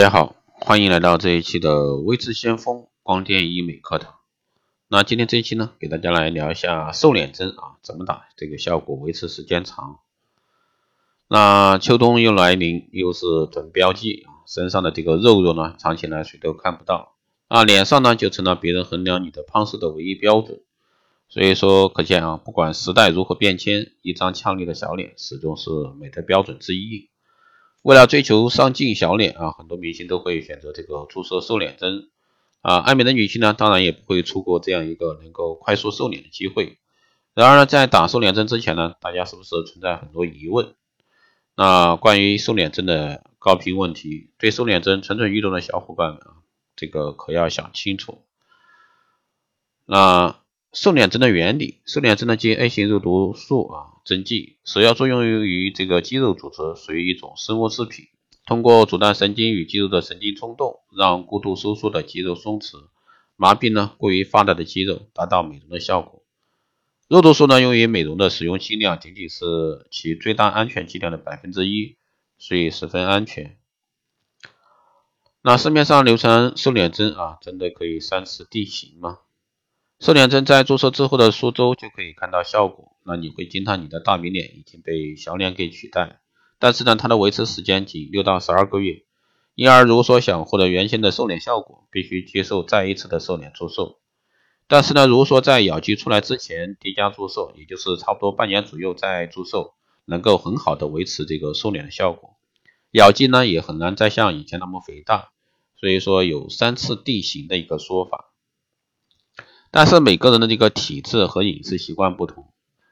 大家好，欢迎来到这一期的微智先锋光电医美课堂。那今天这一期呢，给大家来聊一下瘦脸针啊，怎么打，这个效果维持时间长。那秋冬又来临，又是准标记，身上的这个肉肉呢，藏起来谁都看不到，那脸上呢，就成了别人衡量你的胖瘦的唯一标准。所以说，可见啊，不管时代如何变迁，一张俏丽的小脸始终是美的标准之一。为了追求上镜小脸啊，很多明星都会选择这个注射瘦脸针啊。爱美的女性呢，当然也不会错过这样一个能够快速瘦脸的机会。然而呢，在打瘦脸针之前呢，大家是不是存在很多疑问？那关于瘦脸针的高频问题，对瘦脸针蠢蠢欲动的小伙伴们啊，这个可要想清楚。那瘦脸针的原理，瘦脸针的经 A 型肉毒素啊。针剂首要作用于这个肌肉组织，属于一种生物制品，通过阻断神经与肌肉的神经冲动，让过度收缩的肌肉松弛，麻痹呢过于发达的肌肉，达到美容的效果。肉毒素呢用于美容的使用剂量仅仅是其最大安全剂量的百分之一，所以十分安全。那市面上流传瘦脸针啊，真的可以三次定型吗？瘦脸针在注射之后的数周就可以看到效果，那你会惊叹你的大饼脸已经被小脸给取代。但是呢，它的维持时间仅六到十二个月，因而如果说想获得原先的瘦脸效果，必须接受再一次的瘦脸注射。但是呢，如果说在咬肌出来之前叠加注射，也就是差不多半年左右再注射，能够很好的维持这个瘦脸的效果。咬肌呢也很难再像以前那么肥大，所以说有三次定型的一个说法。但是每个人的这个体质和饮食习惯不同，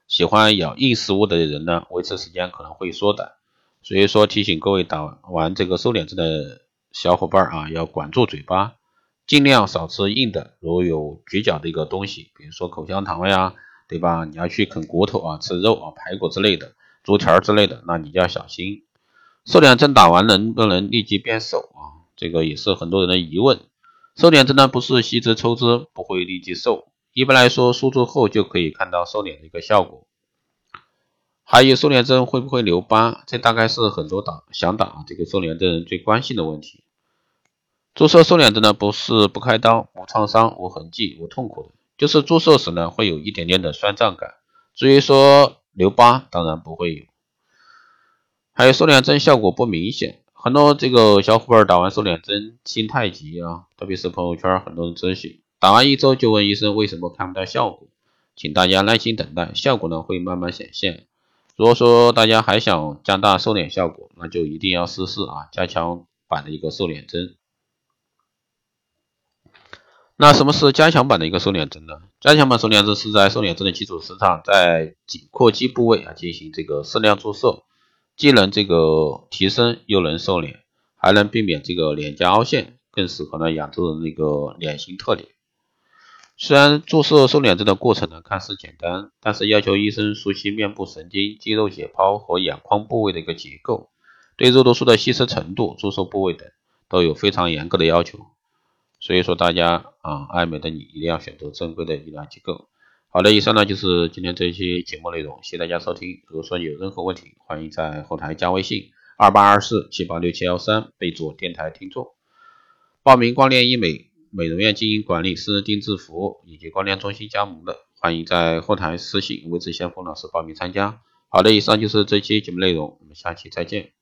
喜欢咬硬食物的人呢，维持时间可能会缩短。所以说提醒各位打完这个瘦脸针的小伙伴啊，要管住嘴巴，尽量少吃硬的，如有咀嚼的一个东西，比如说口香糖呀，对吧？你要去啃骨头啊，吃肉啊，排骨之类的，猪蹄儿之类的，那你就要小心。瘦脸针打完能不能立即变瘦啊？这个也是很多人的疑问。瘦脸针呢不是吸脂抽脂，不会立即瘦。一般来说，输注后就可以看到瘦脸的一个效果。还有瘦脸针会不会留疤？这大概是很多打想打这个瘦脸针人最关心的问题。注射瘦脸针呢不是不开刀、无创伤、无痕迹、无痛苦的，就是注射时呢会有一点点的酸胀感。至于说留疤，当然不会有。还有瘦脸针效果不明显。很多这个小伙伴打完瘦脸针心太急啊，特别是朋友圈很多人咨询，打完一周就问医生为什么看不到效果，请大家耐心等待，效果呢会慢慢显现。如果说大家还想加大瘦脸效果，那就一定要试试啊加强版的一个瘦脸针。那什么是加强版的一个瘦脸针呢？加强版瘦脸针是在瘦脸针的基础之上，在颈阔肌部位啊进行这个适量注射。既能这个提升，又能瘦脸，还能避免这个脸颊凹陷，更适合呢亚洲人那个脸型特点。虽然注射瘦脸针的过程呢看似简单，但是要求医生熟悉面部神经、肌肉解剖和眼眶部位的一个结构，对肉毒素的吸收程度、注射部位等都有非常严格的要求。所以说大家啊，爱美的你一定要选择正规的医疗机构。好的，以上呢就是今天这一期节目内容，谢谢大家收听。如果说有任何问题，欢迎在后台加微信二八二四七八六七幺三，备注电台听众。报名光电医美美容院经营管理、私人定制服务以及光电中心加盟的，欢迎在后台私信维持先锋老师报名参加。好的，以上就是这期节目内容，我们下期再见。